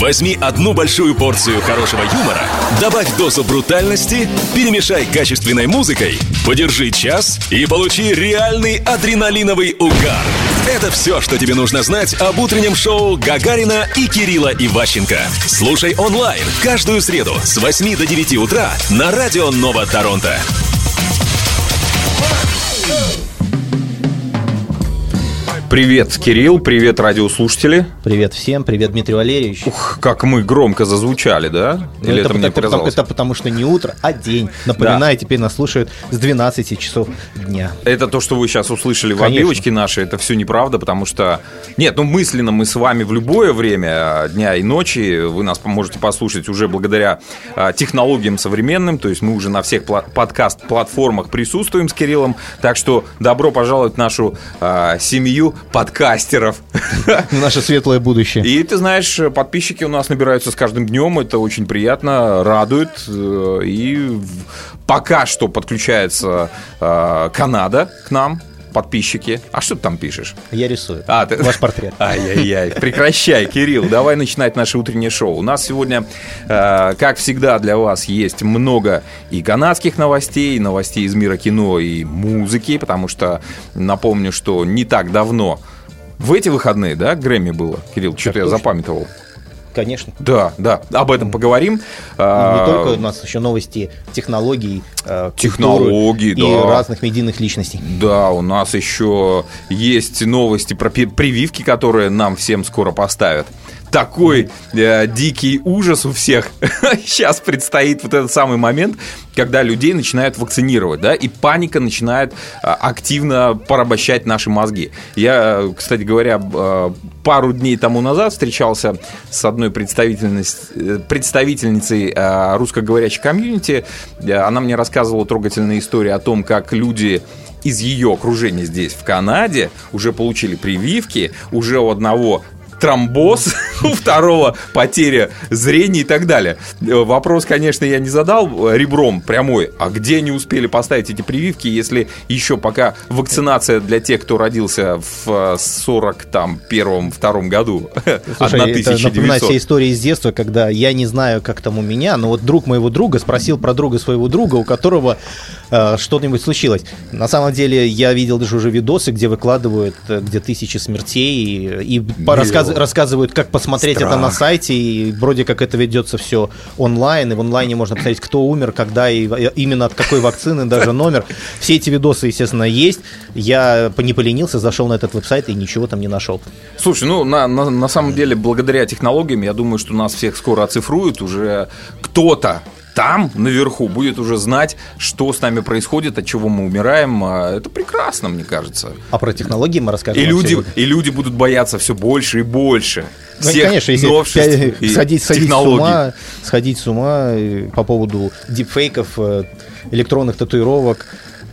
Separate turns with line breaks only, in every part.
Возьми одну большую порцию хорошего юмора, добавь дозу брутальности, перемешай качественной музыкой, подержи час и получи реальный адреналиновый угар. Это все, что тебе нужно знать об утреннем шоу Гагарина и Кирилла Иващенко. Слушай онлайн каждую среду с 8 до 9 утра на радио Нова Торонто.
Привет, Кирилл, привет, радиослушатели.
Привет всем, привет, Дмитрий Валерьевич.
Ух, как мы громко зазвучали, да?
Или это, это мне потому, показалось? Это потому что не утро, а день. Напоминаю, да. теперь нас слушают с 12 часов дня.
Это то, что вы сейчас услышали Конечно. в обивочке нашей, это все неправда, потому что... Нет, ну мысленно мы с вами в любое время дня и ночи, вы нас можете послушать уже благодаря а, технологиям современным, то есть мы уже на всех подкаст-платформах присутствуем с Кириллом, так что добро пожаловать в нашу а, семью подкастеров.
Наше светлое будущее.
И ты знаешь, подписчики у нас набираются с каждым днем, это очень приятно, радует. Э, и пока что подключается э, Канада к нам, подписчики. А что ты там пишешь?
Я рисую.
А, ты...
Ваш портрет.
Ай-яй-яй. Прекращай, Кирилл. Давай начинать наше утреннее шоу. У нас сегодня, э, как всегда, для вас есть много и канадских новостей, и новостей из мира кино и музыки, потому что напомню, что не так давно в эти выходные, да, Грэмми было? Кирилл, что-то я запамятовал.
Конечно.
Да, да, об этом поговорим. Не
а, только у нас еще новости технологий,
э, технологий,
да. и разных медийных личностей.
Да, у нас еще есть новости про прививки, которые нам всем скоро поставят такой э, дикий ужас у всех. Сейчас предстоит вот этот самый момент, когда людей начинают вакцинировать, да, и паника начинает э, активно порабощать наши мозги. Я, кстати говоря, э, пару дней тому назад встречался с одной представительницей, э, русскоговорящей комьюнити. Она мне рассказывала трогательные истории о том, как люди из ее окружения здесь, в Канаде, уже получили прививки, уже у одного тромбоз, у второго потеря зрения и так далее. Вопрос, конечно, я не задал ребром прямой, а где они успели поставить эти прививки, если еще пока вакцинация для тех, кто родился в 41-2 году,
Слушай, 1900. это напоминает все истории из детства, когда я не знаю, как там у меня, но вот друг моего друга спросил про друга своего друга, у которого э, что-нибудь случилось. На самом деле, я видел даже уже видосы, где выкладывают, э, где тысячи смертей, и, и рассказ, рассказывают, как посмотреть Страх. это на сайте, и вроде как это ведется все онлайн, и в онлайне можно посмотреть, кто умер, когда и именно от какой вакцины, даже номер. Все эти видосы, естественно, есть. Я не поленился, зашел на этот веб-сайт и ничего там не нашел.
Слушай, ну на, на, на самом деле, благодаря технологиям, я думаю, что нас всех скоро оцифруют, уже кто-то там, наверху, будет уже знать, что с нами происходит, от чего мы умираем. А это прекрасно, мне кажется.
А про технологии мы расскажем.
И люди, и люди будут бояться все больше и больше.
Ну, всех конечно, если новшеств и сходить, сходить с ума, сходить с ума по поводу дипфейков, э, электронных татуировок,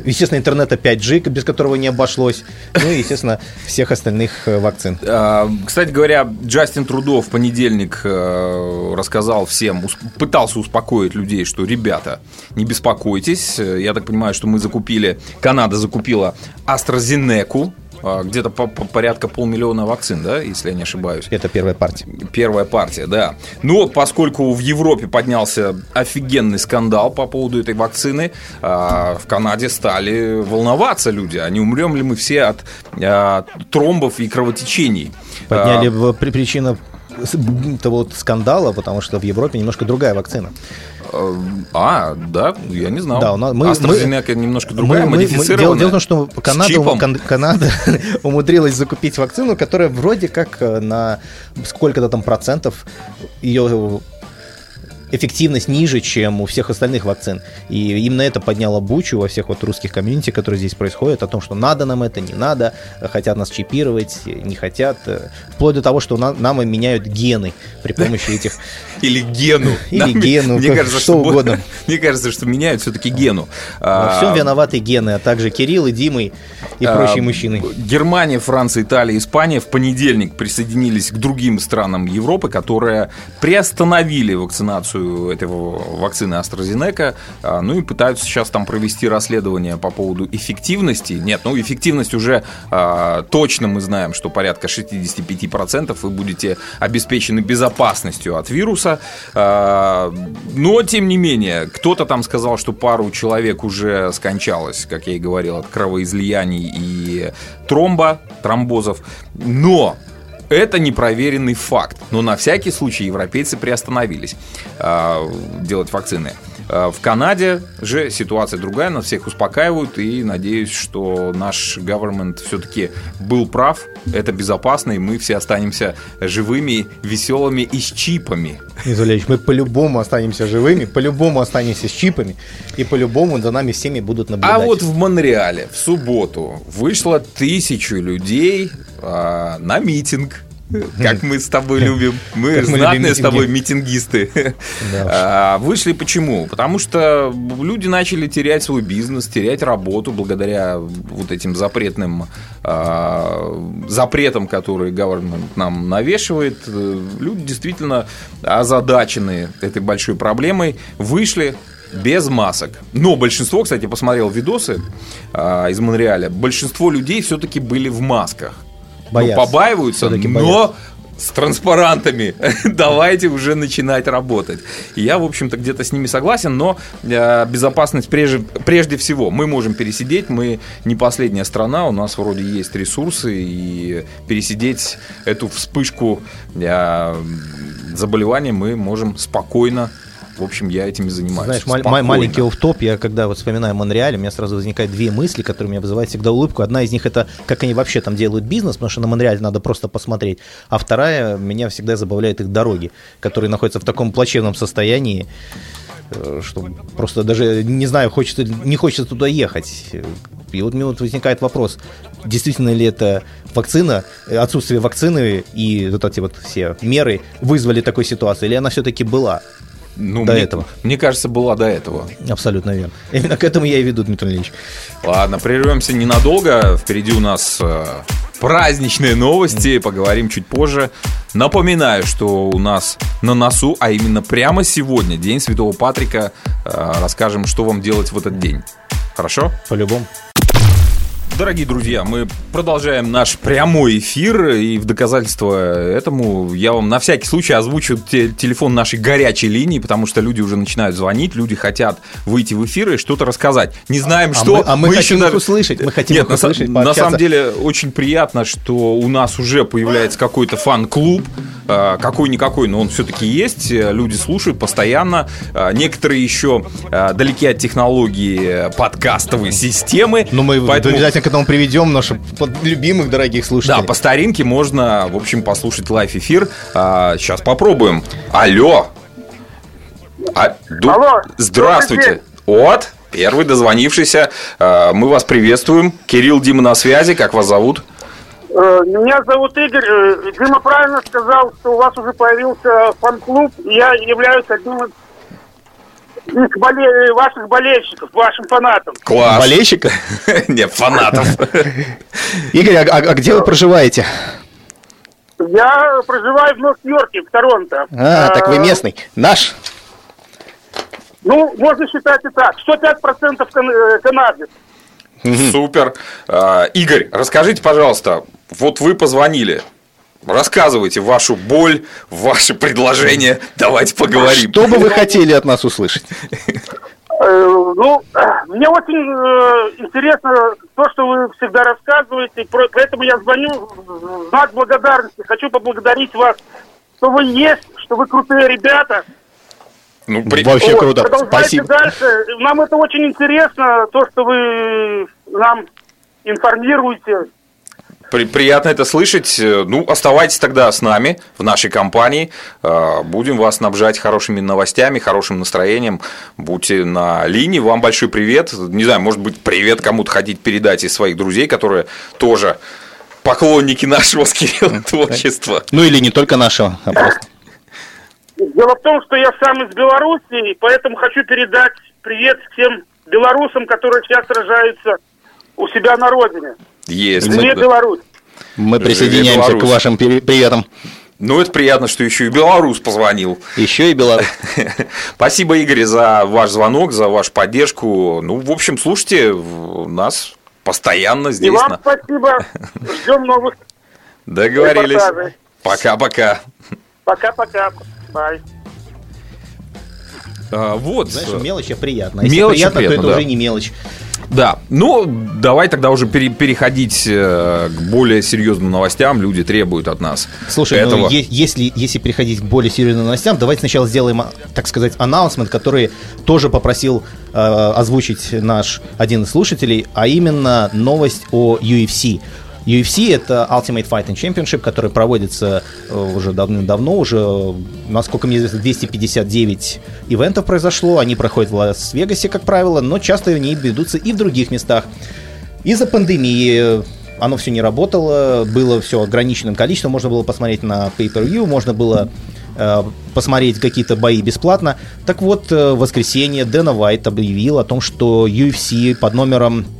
Естественно, интернета 5G, без которого не обошлось. Ну и, естественно, всех остальных э, вакцин.
А, кстати говоря, Джастин Трудов в понедельник э, рассказал всем, пытался успокоить людей, что, ребята, не беспокойтесь. Я так понимаю, что мы закупили, Канада закупила AstraZeneca, где-то по, по порядка полмиллиона вакцин, да, если я не ошибаюсь.
Это первая партия.
Первая партия, да. Ну вот, поскольку в Европе поднялся офигенный скандал по поводу этой вакцины, а, в Канаде стали волноваться люди, а не умрем ли мы все от а, тромбов и кровотечений.
Подняли а, причину того скандала, потому что в Европе немножко другая вакцина.
А, да, я не знал.
Да, у нас, мы,
AstraZeneca мы, немножко другая, мы, модифицированная.
Дело, дело в том, что Канада, Канада умудрилась закупить вакцину, которая вроде как э, на сколько-то там процентов ее эффективность ниже, чем у всех остальных вакцин. И именно это подняло бучу во всех вот русских комьюнити, которые здесь происходят, о том, что надо нам это, не надо, хотят нас чипировать, не хотят. Вплоть до того, что нам меняют гены при помощи этих...
Или гену.
Или гену,
мне кажется, что угодно. Мне кажется, что меняют все-таки гену.
Во всем а, виноваты гены, а также Кирилл и Дима и а, прочие мужчины.
Германия, Франция, Италия, Испания в понедельник присоединились к другим странам Европы, которые приостановили вакцинацию этого вакцины AstraZeneca, а, ну и пытаются сейчас там провести расследование по поводу эффективности. Нет, ну эффективность уже а, точно мы знаем, что порядка 65% вы будете обеспечены безопасностью от вируса. Но, тем не менее, кто-то там сказал, что пару человек уже скончалось, как я и говорил, от кровоизлияний и тромба, тромбозов. Но это непроверенный факт. Но на всякий случай европейцы приостановились э, делать вакцины. Э, в Канаде же ситуация другая, нас всех успокаивают, и надеюсь, что наш government все-таки был прав, это безопасно, и мы все останемся живыми, веселыми и с чипами.
Изулевич, мы по-любому останемся живыми, по-любому останемся с чипами, и по-любому за нами всеми будут наблюдать.
А вот в Монреале в субботу вышло тысячу людей э, на митинг как мы с тобой любим. Мы как знатные с тобой митингисты. А, вышли почему? Потому что люди начали терять свой бизнес, терять работу благодаря вот этим запретным а, запретам, которые government нам навешивает. Люди действительно озадачены этой большой проблемой. Вышли, без масок. Но большинство, кстати, посмотрел видосы а, из Монреаля, большинство людей все-таки были в масках. Боятся. Ну, побаиваются, но боятся. с транспарантами. Давайте уже начинать работать. я, в общем-то, где-то с ними согласен, но э, безопасность прежде, прежде всего. Мы можем пересидеть, мы не последняя страна, у нас вроде есть ресурсы, и пересидеть эту вспышку э, заболевания мы можем спокойно в общем, я этим и занимаюсь.
Знаешь, ма- маленький оф-топ, я когда вот вспоминаю Монреаль, у меня сразу возникают две мысли, которые меня вызывают всегда улыбку. Одна из них это, как они вообще там делают бизнес, потому что на Монреале надо просто посмотреть. А вторая, меня всегда забавляет их дороги, которые находятся в таком плачевном состоянии, э, что просто даже не знаю, хочется, не хочется туда ехать. И вот мне вот возникает вопрос, действительно ли это вакцина, отсутствие вакцины и вот эти вот все меры вызвали такой ситуацию, или она все-таки была?
Ну, до мне, этого. Мне кажется, была до этого.
Абсолютно верно. Именно к этому я и веду, Дмитрий Ильич.
Ладно, прервемся ненадолго. Впереди у нас э, праздничные новости. Поговорим чуть позже. Напоминаю, что у нас на носу, а именно прямо сегодня, День Святого Патрика. Э, расскажем, что вам делать в этот день. Хорошо?
По-любому.
Дорогие друзья, мы продолжаем наш прямой эфир, и в доказательство этому я вам на всякий случай озвучу те, телефон нашей горячей линии, потому что люди уже начинают звонить, люди хотят выйти в эфир и что-то рассказать. Не знаем, а что.
Мы, а мы, мы хотим еще... их услышать. Мы хотим
Нет, их услышать, на, на самом деле очень приятно, что у нас уже появляется какой-то фан-клуб, а, какой-никакой, но он все-таки есть. Люди слушают постоянно. А, некоторые еще далеки от технологии подкастовой системы.
Но мы поэтому... обязательно к этому приведем наших любимых дорогих слушателей.
Да, по старинке можно, в общем, послушать лайв-эфир. А, сейчас попробуем. Алло. А, ду... Алло. Здравствуйте. Вот, первый дозвонившийся. А, мы вас приветствуем. Кирилл, Дима на связи. Как вас зовут?
Э, меня зовут Игорь. Э, Дима правильно сказал, что у вас уже появился фан-клуб. Я являюсь одним из боле... ваших болельщиков, вашим фанатам.
Класс. Болельщиков?
Нет, фанатов.
Игорь, а, а, а где вы проживаете?
Я проживаю в Норт-Йорке, в Торонто.
А, так вы местный. Наш?
Ну, можно считать и так. 105% кан- э, канадец.
Супер. А, Игорь, расскажите, пожалуйста, вот вы позвонили, Рассказывайте вашу боль, ваши предложения. Давайте поговорим.
Что бы вы хотели от нас услышать?
Э, ну, мне очень э, интересно то, что вы всегда рассказываете, поэтому я звоню в знак благодарности. Хочу поблагодарить вас, что вы есть, что вы крутые ребята.
Ну, при... Вообще вот, круто.
Продолжайте Спасибо. дальше. Нам это очень интересно, то, что вы нам информируете.
При, приятно это слышать. Ну, оставайтесь тогда с нами в нашей компании. А, будем вас снабжать хорошими новостями, хорошим настроением. Будьте на линии. Вам большой привет. Не знаю, может быть, привет кому-то хотите передать из своих друзей, которые тоже поклонники нашего с Кириллом творчества.
Ну или не только нашего, а просто.
Дело в том, что я сам из Беларуси, и поэтому хочу передать привет всем белорусам, которые сейчас сражаются у себя на родине.
Есть.
Мы
Привет,
присоединяемся к вашим приветам.
Ну, это приятно, что еще и белорус позвонил.
Еще и Беларусь.
Спасибо, Игорь, за ваш звонок, за вашу поддержку. Ну, в общем, слушайте нас постоянно
И
здесь.
вам
на-
спасибо. Ждем новых
Договорились. Пока-пока.
Пока-пока. Бай.
А, вот.
Знаешь, мелочь а приятно. Если
Мелочь
приятно,
приятно,
то это
да.
уже не мелочь.
Да, ну давай тогда уже пере- переходить э, к более серьезным новостям. Люди требуют от нас
Слушай,
этого.
ну, е- если, если переходить к более серьезным новостям, давайте сначала сделаем, а, так сказать, анонсмент, который тоже попросил э, озвучить наш один из слушателей, а именно новость о UFC. UFC это Ultimate Fighting Championship, который проводится э, уже давным-давно, уже, э, насколько мне известно, 259 ивентов произошло, они проходят в Лас-Вегасе, как правило, но часто они ведутся и в других местах. Из-за пандемии оно все не работало, было все ограниченным количеством, можно было посмотреть на pay-per-view, можно было э, посмотреть какие-то бои бесплатно. Так вот, э, в воскресенье Дэна Вайт объявил о том, что UFC под номером э,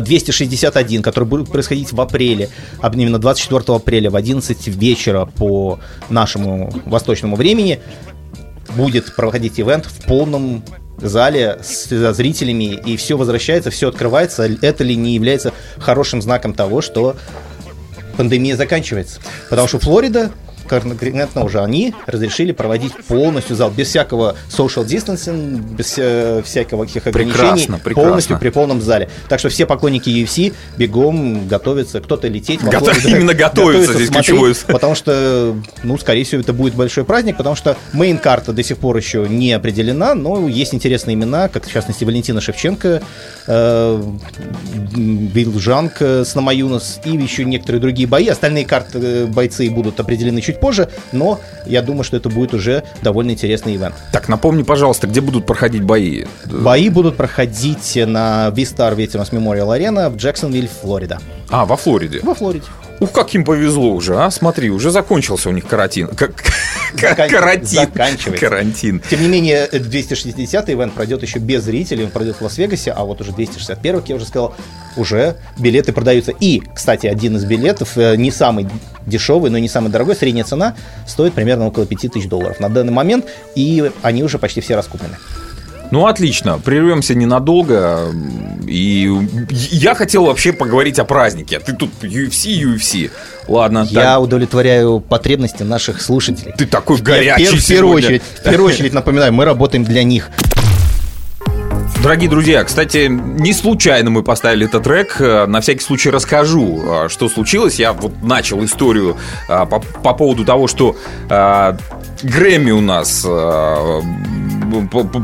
261, который будет происходить в апреле, именно 24 апреля в 11 вечера по нашему восточному времени, будет проходить ивент в полном зале с со зрителями, и все возвращается, все открывается. Это ли не является хорошим знаком того, что пандемия заканчивается? Потому что Флорида конкретно уже они разрешили проводить полностью зал без всякого social distancing, без э, всякого каких ограничений,
Прекрасно, прекрасно.
полностью при полном зале. Так что все поклонники UFC бегом готовятся, кто-то лететь во
Гото-
Флориду,
именно готовиться здесь
смотреть,
ключевое.
Потому что, ну, скорее всего, это будет большой праздник, потому что main-карта до сих пор еще не определена, но есть интересные имена, как в частности Валентина Шевченко, э, Билжанг э, с Намаюнас и еще некоторые другие бои. Остальные карты э, бойцы будут определены чуть позже, но я думаю, что это будет уже довольно интересный ивент.
Так, напомни, пожалуйста, где будут проходить бои?
Бои будут проходить на VyStar Veterans Memorial Arena в Джексонвиль, Флорида.
А, во Флориде.
Во Флориде.
Ух, как им повезло уже, а? Смотри, уже закончился у них карантин.
Закан-
карантин.
заканчивается.
Карантин.
Тем не менее, 260 ивент пройдет еще без зрителей, он пройдет в Лас-Вегасе, а вот уже 261, как я уже сказал, уже билеты продаются. И, кстати, один из билетов, э, не самый дешевый, но и не самый дорогой, средняя цена стоит примерно около 5000 долларов на данный момент, и они уже почти все раскуплены.
Ну, отлично. Прервемся ненадолго. И я хотел вообще поговорить о празднике. А ты тут UFC, UFC. Ладно.
Я
так.
удовлетворяю потребности наших слушателей.
Ты такой
В
горячий
в первую
сегодня.
очередь, в первую очередь напоминаю, мы работаем для них.
Дорогие друзья, кстати, не случайно мы поставили этот трек. Э, На всякий случай расскажу, э, что случилось. Я вот начал историю э, по, по поводу того, что Грэмми у нас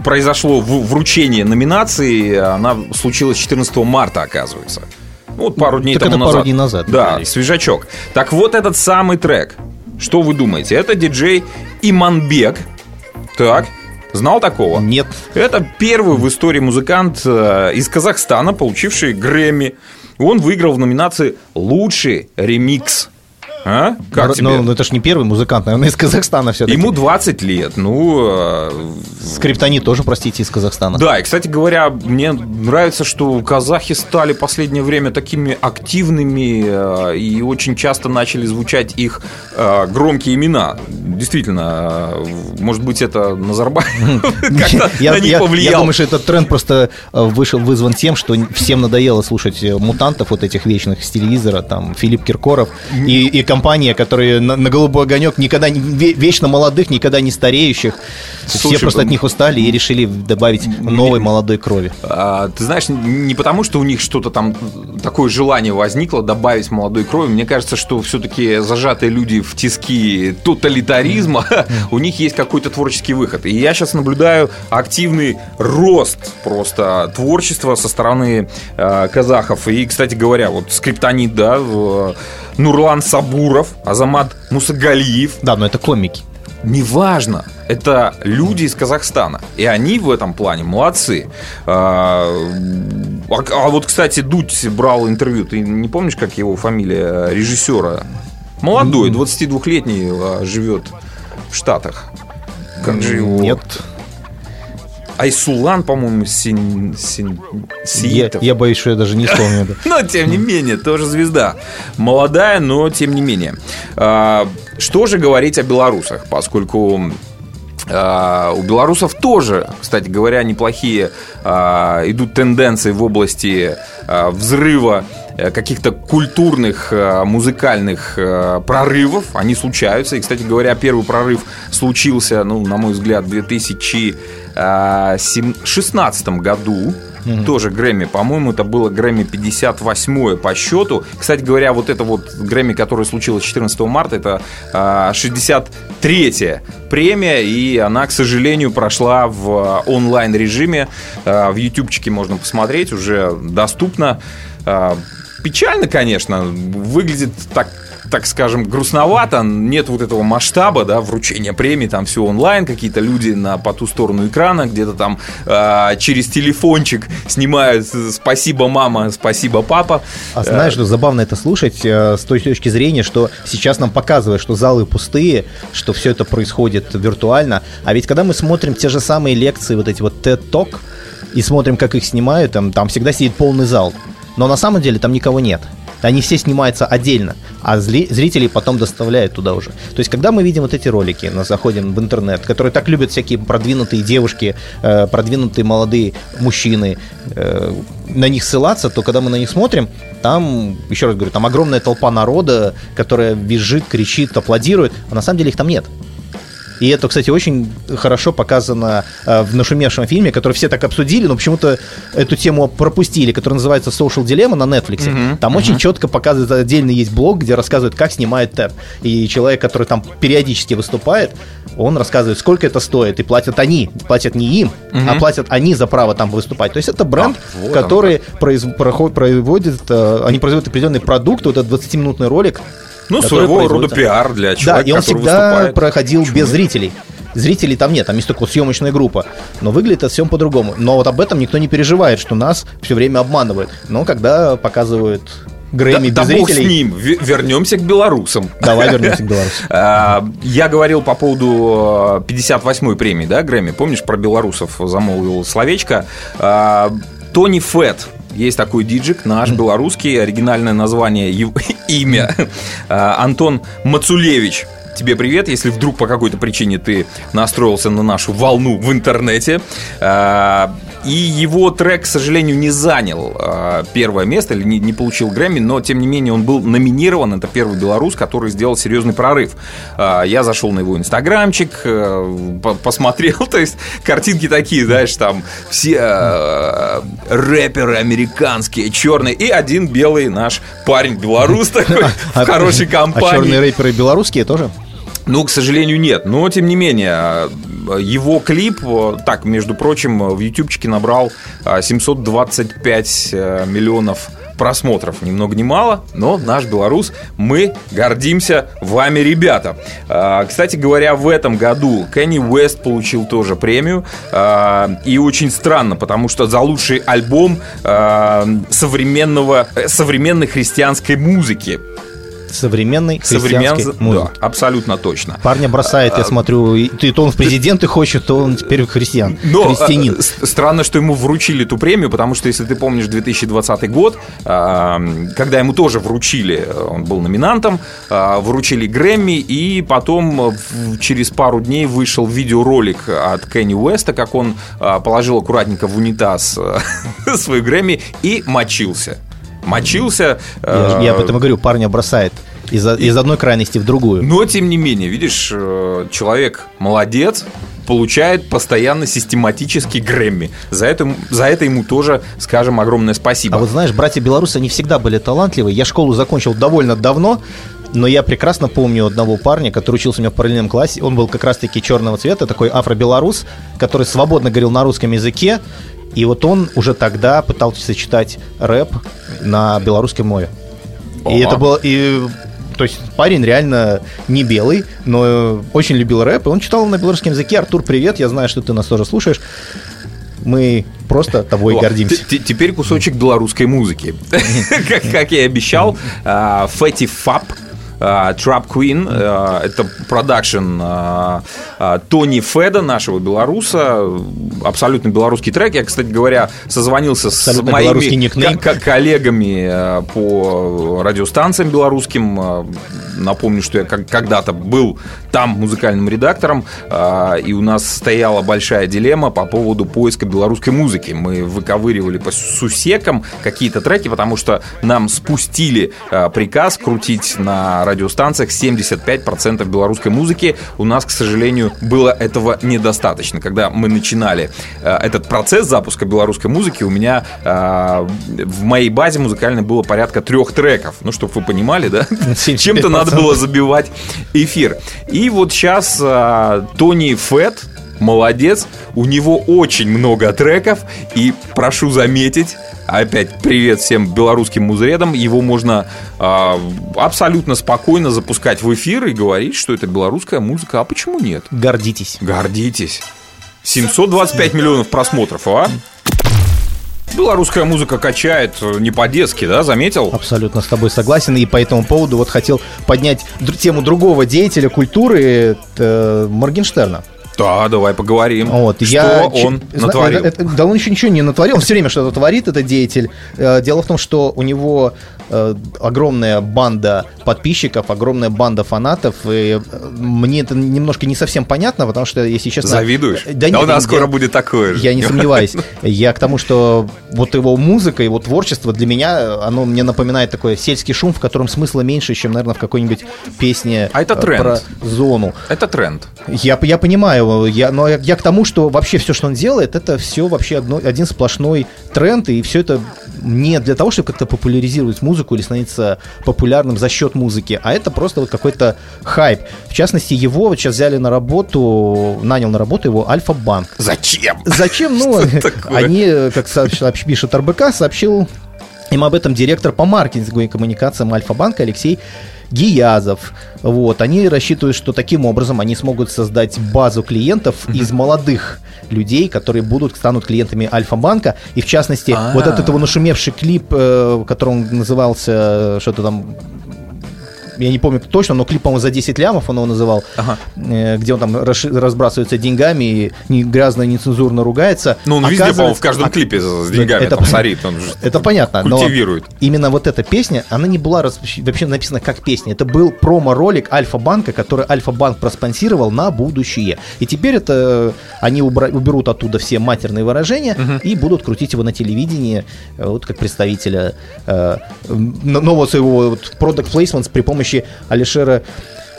произошло вручение номинации. Она случилась 14 марта, оказывается. Вот пару дней
Так
тому
это пару
назад.
дней назад,
Да,
Виталий.
свежачок. Так вот этот самый трек. Что вы думаете? Это диджей Иманбек. Так, знал такого?
Нет.
Это первый в истории музыкант э, из Казахстана, получивший Грэмми. Он выиграл в номинации «Лучший ремикс». А? Как
Ну,
тебе?
ну, это ж не первый музыкант, наверное, из Казахстана все-таки.
Ему 20 лет. Ну, э,
Скриптони тоже, простите, из Казахстана.
да, и, кстати говоря, мне нравится, что казахи стали последнее время такими активными э, и очень часто начали звучать их э, громкие имена. Действительно, может быть, это Назарбаев как-то на них
я- я
повлиял.
думаю, что этот тренд просто вышел, вызван тем, что всем надоело слушать э, мутантов вот этих вечных с телевизора, там Филипп Киркоров и, и компания, которые на, на голубой огонек никогда не, вечно молодых, никогда не стареющих.
Слушай,
Все просто от них устали и решили добавить новой молодой крови.
А, Ты знаешь, не потому, что у них что-то там такое желание возникло добавить молодой крови. Мне кажется, что все-таки зажатые люди в тиски тоталитаризма, у них есть какой-то творческий выход. И я сейчас наблюдаю активный рост просто творчества со стороны э, казахов. И, кстати говоря, вот Скриптонит, да, в- Нурлан Сабуров, Азамат Мусагалиев,
Да, но это комики.
Неважно, это люди из Казахстана. И они в этом плане молодцы. А, а- а вот, кстати, Дудь брал интервью. Ты не помнишь, как его фамилия режиссера? Молодой, 22-летний, а, живет в Штатах. Как же его?
Нет.
Айсулан, по-моему, син, син,
я, я боюсь, что я даже не вспомню.
Но, тем не менее, тоже звезда. Молодая, но тем не менее. А, что же говорить о белорусах, поскольку а, у белорусов тоже, кстати говоря, неплохие а, идут тенденции в области взрыва Э, каких-то культурных, музыкальных прорывов. Они случаются. И, кстати говоря, первый прорыв случился, ну, на мой взгляд, в 2016 году. Mm-hmm. Тоже Грэмми. По-моему, это было Грэмми 58 по счету. Кстати говоря, вот это вот Грэмми, которое случилось 14 марта, это 63-я премия, и она, к сожалению, прошла в онлайн-режиме. В ютубчике можно посмотреть, уже доступно печально, конечно, выглядит так так скажем, грустновато, нет вот этого масштаба, да, вручения премии, там все онлайн, какие-то люди на по ту сторону экрана, где-то там э, через телефончик снимают «Спасибо, мама», «Спасибо, папа».
А знаешь, что забавно это слушать э, с той точки зрения, что сейчас нам показывают, что залы пустые, что все это происходит виртуально, а ведь когда мы смотрим те же самые лекции, вот эти вот TED Talk, и смотрим, как их снимают, там, там всегда сидит полный зал. Но на самом деле там никого нет. Они все снимаются отдельно, а зрители потом доставляют туда уже. То есть, когда мы видим вот эти ролики, мы заходим в интернет, которые так любят всякие продвинутые девушки, э, продвинутые молодые мужчины, э, на них ссылаться, то когда мы на них смотрим, там, еще раз говорю, там огромная толпа народа, которая визжит, кричит, аплодирует, а на самом деле их там нет. И это, кстати, очень хорошо показано э, в нашумевшем фильме, который все так обсудили, но почему-то эту тему пропустили, который называется Social Dilemma на Netflix. Mm-hmm. Там mm-hmm. очень четко показывает, отдельный есть блог, где рассказывают, как снимает Тед. И человек, который там периодически выступает, он рассказывает, сколько это стоит, и платят они, платят не им, mm-hmm. а платят они за право там выступать. То есть это бренд, а, вот который произ, проход, производит, э, они производят определенный продукт, вот этот 20-минутный ролик,
ну, своего рода пиар для человека,
Да, и он всегда выступает. проходил Почему? без зрителей. Зрителей там нет, там есть только съемочная группа. Но выглядит это всем по-другому. Но вот об этом никто не переживает, что нас все время обманывают. Но когда показывают Грэмми
да, без да зрителей... с ним, вернемся к белорусам.
Давай вернемся к белорусам.
А, я говорил по поводу 58-й э, премии, да, Грэмми. Помнишь, про белорусов замолвил словечко? А, Тони Фетт, есть такой диджик, наш белорусский, оригинальное название, имя. А, Антон Мацулевич. Тебе привет, если вдруг по какой-то причине ты настроился на нашу волну в интернете. А, и его трек, к сожалению, не занял а, первое место или не, не получил Грэмми, но тем не менее он был номинирован. Это первый белорус, который сделал серьезный прорыв. А, я зашел на его инстаграмчик, э, посмотрел, то есть картинки такие, знаешь, там все э, рэперы американские, черные, и один белый наш парень белорус такой в хорошей компании. А
черные рэперы белорусские тоже?
Ну, к сожалению, нет. Но, тем не менее, его клип, так, между прочим, в ютубчике набрал 725 а, э, миллионов просмотров. Ни много ни мало, но наш белорус, мы гордимся вами, ребята. Кстати говоря, в этом году Кенни Уэст получил тоже премию. И очень странно, потому что за лучший альбом современного, э, современной христианской музыки
современной Современ... музыки.
Да, абсолютно точно.
Парня бросает, я а, смотрю, и, то он в президенты хочет, то он теперь христиан, Но, христианин.
А, странно, что ему вручили эту премию, потому что, если ты помнишь 2020 год, а, когда ему тоже вручили, он был номинантом, вручили Грэмми, и потом через пару дней вышел видеоролик от Кенни Уэста, как он положил аккуратненько в унитаз свой Грэмми и мочился мочился.
Я, я об этом и говорю, парня бросает из, из одной крайности в другую.
Но, тем не менее, видишь, э, человек молодец, получает постоянно систематически Грэмми. За это, за это ему тоже, скажем, огромное спасибо.
А вот знаешь, братья белорусы, они всегда были талантливые. Я школу закончил довольно давно, но я прекрасно помню одного парня, который учился у меня в параллельном классе. Он был как раз-таки черного цвета, такой афро-белорус, который свободно говорил на русском языке. И вот он уже тогда пытался сочетать рэп на белорусской мове. И это было... И то есть парень реально не белый, но очень любил рэп, и он читал на белорусском языке. Артур, привет, я знаю, что ты нас тоже слушаешь. Мы просто тобой гордимся.
Теперь кусочек белорусской музыки. Как я и обещал, Фэти Фап Trap Queen. Это продакшн Тони Феда, нашего белоруса. Абсолютно белорусский трек. Я, кстати говоря, созвонился с моими коллегами по радиостанциям белорусским. Напомню, что я когда-то был там музыкальным редактором, и у нас стояла большая дилемма по поводу поиска белорусской музыки. Мы выковыривали по сусекам какие-то треки, потому что нам спустили э, приказ крутить на радиостанциях 75% белорусской музыки. У нас, к сожалению, было этого недостаточно. Когда мы начинали э, этот процесс запуска белорусской музыки, у меня э, в моей базе музыкальной было порядка трех треков. Ну, чтобы вы понимали, да? Чем-то надо было забивать эфир. И вот сейчас Тони Фетт, молодец, у него очень много треков, и прошу заметить, опять привет всем белорусским музредам, его можно э, абсолютно спокойно запускать в эфир и говорить, что это белорусская музыка, а почему нет?
Гордитесь.
Гордитесь. 725 миллионов просмотров, а? Белорусская музыка качает не по-детски, да, заметил?
Абсолютно с тобой согласен. И по этому поводу вот хотел поднять тему другого деятеля культуры, это Моргенштерна.
Да, давай поговорим.
Вот, что я, он ч... натворил? Это, это, да он еще ничего не натворил, он все время что-то творит, этот деятель. Э, дело в том, что у него Э, огромная банда подписчиков, огромная банда фанатов. И э, мне это немножко не совсем понятно, потому что, если честно...
Завидуешь? Да, да нет, у нас я, скоро будет такое же.
Я не сомневаюсь. Я к тому, что вот его музыка, его творчество для меня, оно мне напоминает такой сельский шум, в котором смысла меньше, чем, наверное, в какой-нибудь песне
а это тренд.
про зону.
Это тренд.
Я, я понимаю, я, но я, я к тому, что вообще все, что он делает, это все вообще одно, один сплошной тренд, и все это не для того, чтобы как-то популяризировать музыку или становиться популярным за счет музыки, а это просто вот какой-то хайп. В частности, его вот сейчас взяли на работу, нанял на работу его Альфа-банк.
Зачем?
Зачем? Ну, они, как пишет РБК, сообщил им об этом директор по маркетингу и коммуникациям Альфа-банка Алексей Гиязов. Вот, они рассчитывают, что таким образом они смогут создать базу клиентов из молодых людей, которые будут станут клиентами Альфа-банка. И в частности, А-а-а. вот этот его нашумевший клип, э, который он назывался э, что-то там я не помню точно, но клип, по-моему, за 10 лямов он его называл, ага. э, где он там разбрасывается деньгами и не, грязно, нецензурно ругается.
Ну, он везде, по-моему, в каждом а, клипе с деньгами
это,
там сорит,
он Это понятно, культивирует. но именно вот эта песня, она не была вообще написана как песня. Это был промо-ролик Альфа-банка, который Альфа-банк проспонсировал на будущее. И теперь это они убра- уберут оттуда все матерные выражения угу. и будут крутить его на телевидении, э, вот как представителя э, нового своего вот, product placements при помощи помощи Алишера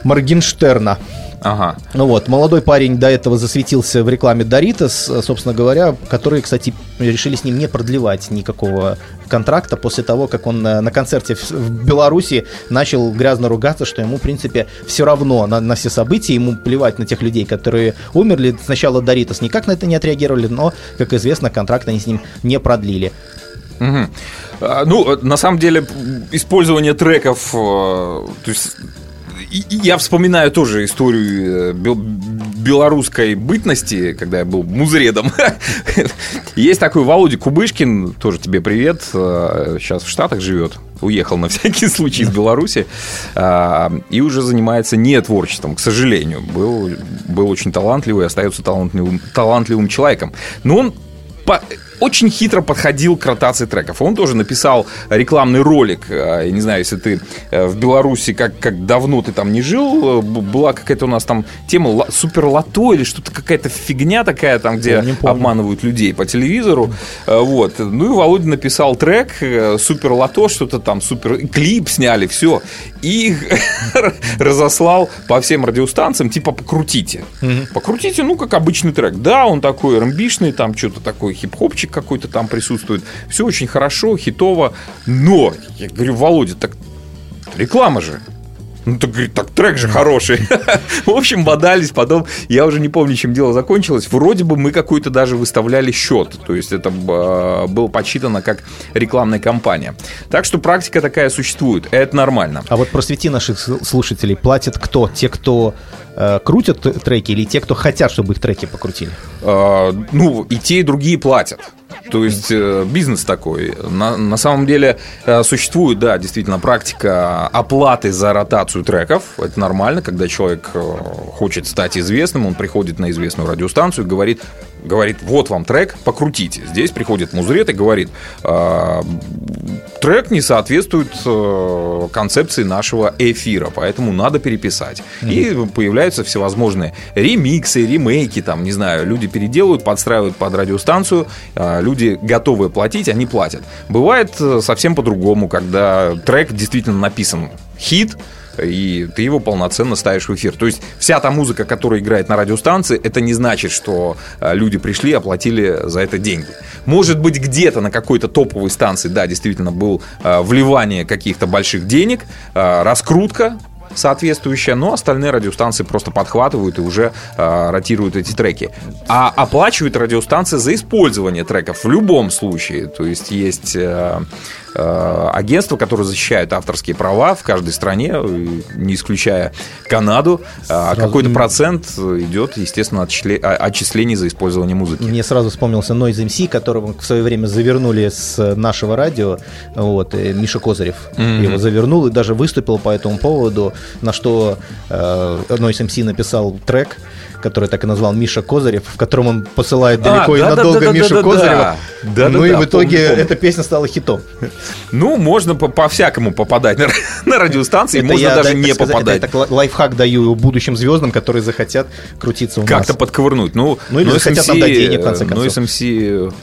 Моргенштерна.
Ага.
Ну вот, молодой парень до этого засветился в рекламе Doritos, собственно говоря, которые, кстати, решили с ним не продлевать никакого контракта после того, как он на, на концерте в, в Беларуси начал грязно ругаться, что ему, в принципе, все равно на, на все события, ему плевать на тех людей, которые умерли. Сначала Doritos никак на это не отреагировали, но, как известно, контракт они с ним не продлили.
Угу. Ну, на самом деле, использование треков, э, то есть я вспоминаю тоже историю э, белорусской бытности, когда я был музредом. Есть такой Володя Кубышкин, тоже тебе привет, сейчас в Штатах живет, уехал на всякий случай из Беларуси и уже занимается не творчеством, к сожалению. Был, был очень талантливый, остается талантливым, талантливым человеком. Но он по, очень хитро подходил к ротации треков. Он тоже написал рекламный ролик. А, я не знаю, если ты э, в Беларуси, как, как давно ты там не жил, э, была какая-то у нас там тема супер лото или что-то какая-то фигня такая там, где обманывают людей по телевизору. Э, вот. Ну и Володя написал трек супер лото, что-то там супер клип сняли, все. И разослал по всем радиостанциям, типа покрутите. Покрутите, ну как обычный трек. Да, он такой рамбишный, там что-то такой хип-хопчик какой-то там присутствует. Все очень хорошо, хитово. Но, я говорю, Володя, так реклама же. Ну, так, говорит, так трек же хороший. В общем, бодались, потом, я уже не помню, чем дело закончилось. Вроде бы мы какой-то даже выставляли счет. То есть, это было подсчитано как рекламная кампания. Так что практика такая существует. Это нормально.
А вот просвети наших слушателей. Платят кто? Те, кто э, крутят треки или те, кто хотят, чтобы их треки покрутили?
Э, ну, и те, и другие платят. То есть э, бизнес такой. На, на самом деле э, существует, да, действительно практика оплаты за ротацию треков. Это нормально, когда человек э, хочет стать известным, он приходит на известную радиостанцию и говорит, говорит, вот вам трек, покрутите. Здесь приходит музрет и говорит, э, трек не соответствует э, концепции нашего эфира, поэтому надо переписать. Mm-hmm. И появляются всевозможные ремиксы, ремейки, там, не знаю, люди переделывают, подстраивают под радиостанцию, э, люди готовы платить, они платят. Бывает э, совсем по-другому, когда трек действительно написан хит, и ты его полноценно ставишь в эфир. То есть вся та музыка, которая играет на радиостанции, это не значит, что э, люди пришли, оплатили за это деньги. Может быть, где-то на какой-то топовой станции, да, действительно, был э, вливание каких-то больших денег, э, раскрутка, соответствующая, но остальные радиостанции просто подхватывают и уже э, ротируют эти треки. А оплачивают радиостанции за использование треков в любом случае. То есть есть Э, агентства, которые защищают авторские права в каждой стране, э, не исключая Канаду. А какой-то процент идет, естественно, отчислений за использование музыки.
Мне сразу вспомнился Noise MC, которого в свое время завернули с нашего радио. Вот, Миша Козырев mm-hmm. его завернул и даже выступил по этому поводу, на что э, Noise MC написал трек который так и назвал Миша Козырев, в котором он посылает далеко а, и да, надолго да, да, Мишу да, Козырева. Да, ну да, и да, в итоге помню, эта песня стала хитом.
Ну, можно по-всякому по попадать на, на радиостанции, это можно я, даже не сказать, попадать.
Это, это лайфхак даю будущим звездам, которые захотят крутиться у
Как-то нас. Как-то подковырнуть. Ну,
ну или захотят нам дать денег, в конце
концов. Ну, SMC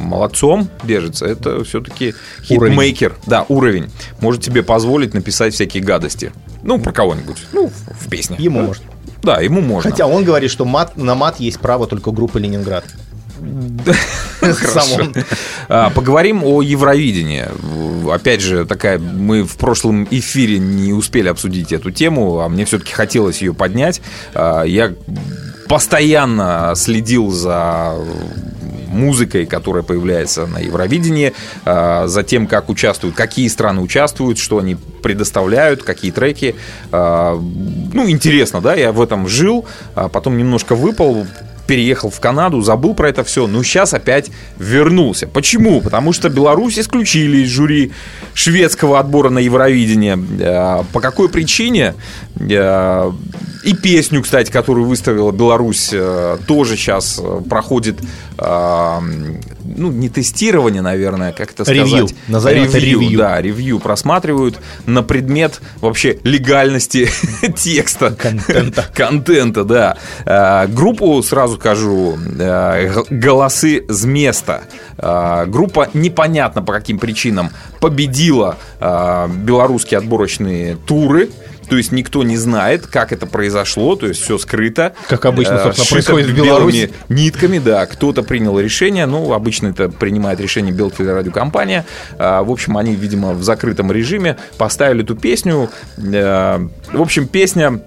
молодцом держится. Это все-таки хитмейкер. Да, уровень. Может тебе позволить написать всякие гадости. Ну, про кого-нибудь. Ну, в песне.
Ему да. может.
Да, ему можно.
Хотя он говорит, что мат, на мат есть право только группы Ленинград.
Хорошо. А, поговорим о Евровидении. Опять же, такая мы в прошлом эфире не успели обсудить эту тему, а мне все-таки хотелось ее поднять. А, я постоянно следил за музыкой, которая появляется на Евровидении, а, за тем, как участвуют, какие страны участвуют, что они предоставляют, какие треки. А, ну, интересно, да, я в этом жил, а потом немножко выпал, переехал в Канаду, забыл про это все, но сейчас опять вернулся. Почему? Потому что Беларусь исключили из жюри шведского отбора на Евровидение. По какой причине? И песню, кстати, которую выставила Беларусь, э, тоже сейчас э, проходит, э, ну, не тестирование, наверное, как это сказать.
Ревью.
Назовем ревью, это ревью. Да, ревью просматривают на предмет вообще легальности текста.
Контента.
Контента, да. Группу, сразу скажу, «Голосы с места». Группа непонятно по каким причинам победила белорусские отборочные туры то есть никто не знает, как это произошло, то есть все скрыто.
Как обычно, э, собственно, происходит в Беларуси.
нитками, да. Кто-то принял решение, ну, обычно это принимает решение Белтелерадиокомпания. В общем, они, видимо, в закрытом режиме поставили эту песню. Э, в общем, песня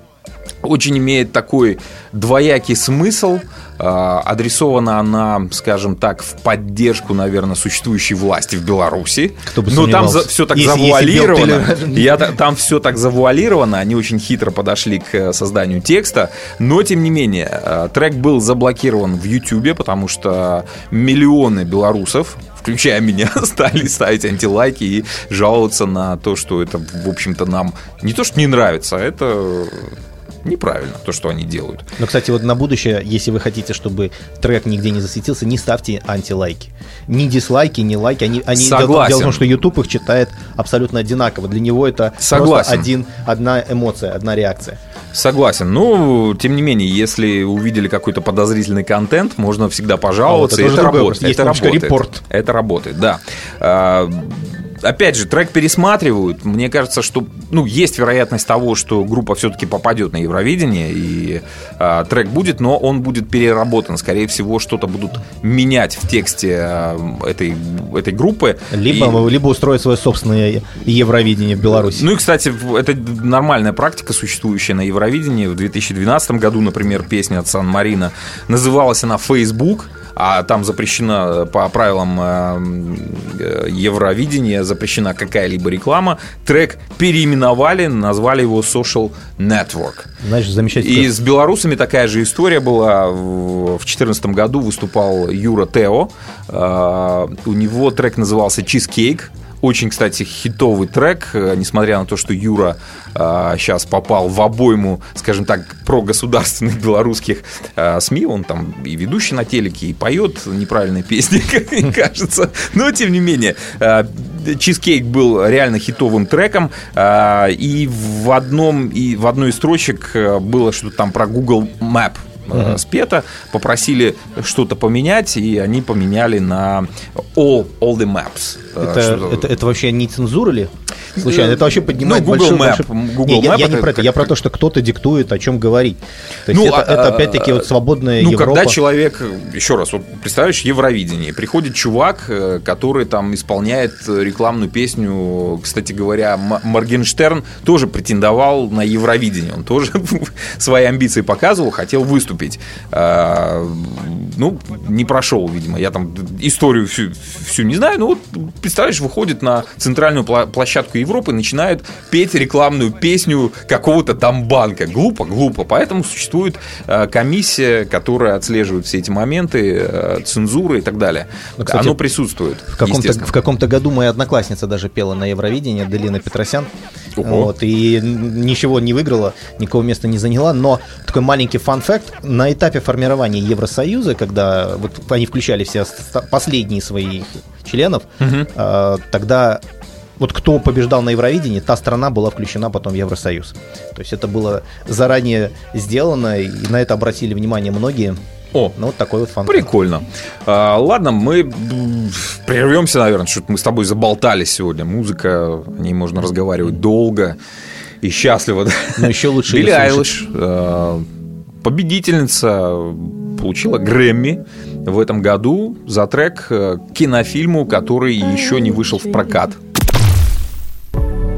очень имеет такой двоякий смысл. А, адресована она, скажем так, в поддержку, наверное, существующей власти в Беларуси.
Кто бы
Но там за, все так если, завуалировано. Если я, там все так завуалировано. Они очень хитро подошли к э, созданию текста. Но, тем не менее, э, трек был заблокирован в Ютубе, потому что миллионы белорусов включая меня, стали ставить антилайки и жаловаться на то, что это, в общем-то, нам не то, что не нравится, а это неправильно то, что они делают.
Но, кстати, вот на будущее, если вы хотите, чтобы трек нигде не засветился, не ставьте антилайки. Ни дислайки, ни лайки. Они, они
Согласен.
Дело в том, что YouTube их читает абсолютно одинаково. Для него это
Согласен.
просто один, одна эмоция, одна реакция.
Согласен. Ну, тем не менее, если увидели какой-то подозрительный контент, можно всегда пожаловаться. А вот это, это работает.
Есть
это работает.
Репорт.
Это работает, да. Опять же, трек пересматривают. Мне кажется, что ну, есть вероятность того, что группа все-таки попадет на Евровидение, и э, трек будет, но он будет переработан. Скорее всего, что-то будут менять в тексте э, этой, этой группы.
Либо, и... либо устроить свое собственное Евровидение в Беларуси.
Ну и, кстати, это нормальная практика, существующая на Евровидении. В 2012 году, например, песня от Сан-Марина называлась она «Facebook», а там запрещена по правилам Евровидения запрещена какая-либо реклама, трек переименовали, назвали его Social Network.
Значит, замечательно.
И с белорусами такая же история была. В 2014 году выступал Юра Тео. У него трек назывался Cheesecake. Очень, кстати, хитовый трек, э, несмотря на то, что Юра а, сейчас попал в обойму, скажем так, про государственных белорусских а, СМИ. Он там и ведущий на телеке, и поет неправильные песни, как мне кажется. Но, тем не менее, а, Чизкейк был реально хитовым треком, и в одном и в одной из строчек было что-то там про Google Map uh-huh. спета, попросили что-то поменять, и они поменяли на all, all the maps.
Э, это, это, это вообще не цензура ли? Случайно, это вообще поднимает
ну, Google большой, Map.
Большой... Google не, Map я, я не про это, я про то, что кто-то диктует, о чем говорить. То есть ну, это, а, это опять-таки вот свободная
ну,
Европа.
когда человек, еще раз, вот представляешь, Евровидение, приходит чувак, э, который там исполняет рекламную песню, кстати говоря, Моргенштерн тоже претендовал на Евровидение, он тоже свои амбиции показывал, хотел выступить. А, ну, не прошел, видимо, я там историю всю, всю не знаю, но вот представляешь, выходит на центральную площадку Европы, начинает петь рекламную песню какого-то там банка. Глупо, глупо. Поэтому существует э, комиссия, которая отслеживает все эти моменты, э, цензуры и так далее. Ну, кстати, Оно присутствует.
В каком-то, в каком-то году моя одноклассница даже пела на Евровидении, Делина Петросян. Вот, и ничего не выиграла, никакого места не заняла. Но такой маленький фан-факт. На этапе формирования Евросоюза, когда вот они включали все последние свои членов, угу. тогда вот кто побеждал на Евровидении, та страна была включена потом в Евросоюз. То есть это было заранее сделано, и на это обратили внимание многие.
О, ну вот такой вот фан. Прикольно. А, ладно, мы прервемся, наверное, что-то мы с тобой заболтались сегодня. Музыка, о ней можно разговаривать долго и счастливо.
Но еще лучше
Билли Айлиш, а, победительница, получила Грэмми в этом году за трек к кинофильму, который еще не вышел в прокат.